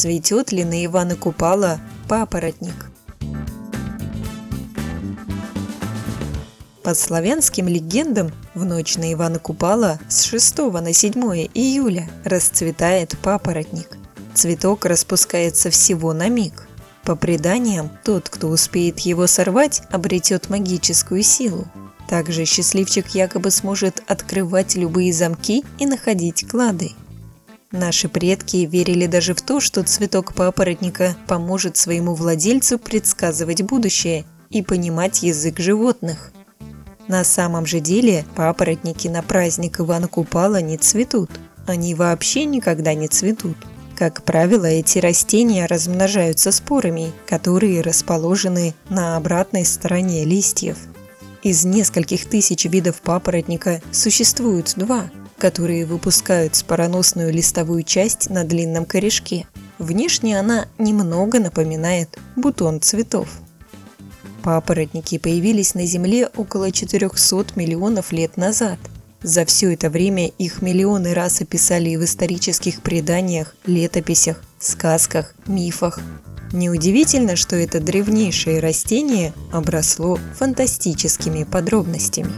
Цветет ли на Ивана Купала папоротник? По славянским легендам, в ночь на Ивана Купала с 6 на 7 июля расцветает папоротник. Цветок распускается всего на миг. По преданиям, тот, кто успеет его сорвать, обретет магическую силу. Также счастливчик якобы сможет открывать любые замки и находить клады. Наши предки верили даже в то, что цветок папоротника поможет своему владельцу предсказывать будущее и понимать язык животных. На самом же деле папоротники на праздник Ивана Купала не цветут. Они вообще никогда не цветут. Как правило, эти растения размножаются спорами, которые расположены на обратной стороне листьев. Из нескольких тысяч видов папоротника существуют два, которые выпускают спороносную листовую часть на длинном корешке. Внешне она немного напоминает бутон цветов. Папоротники появились на Земле около 400 миллионов лет назад. За все это время их миллионы раз описали в исторических преданиях, летописях, сказках, мифах. Неудивительно, что это древнейшее растение обросло фантастическими подробностями.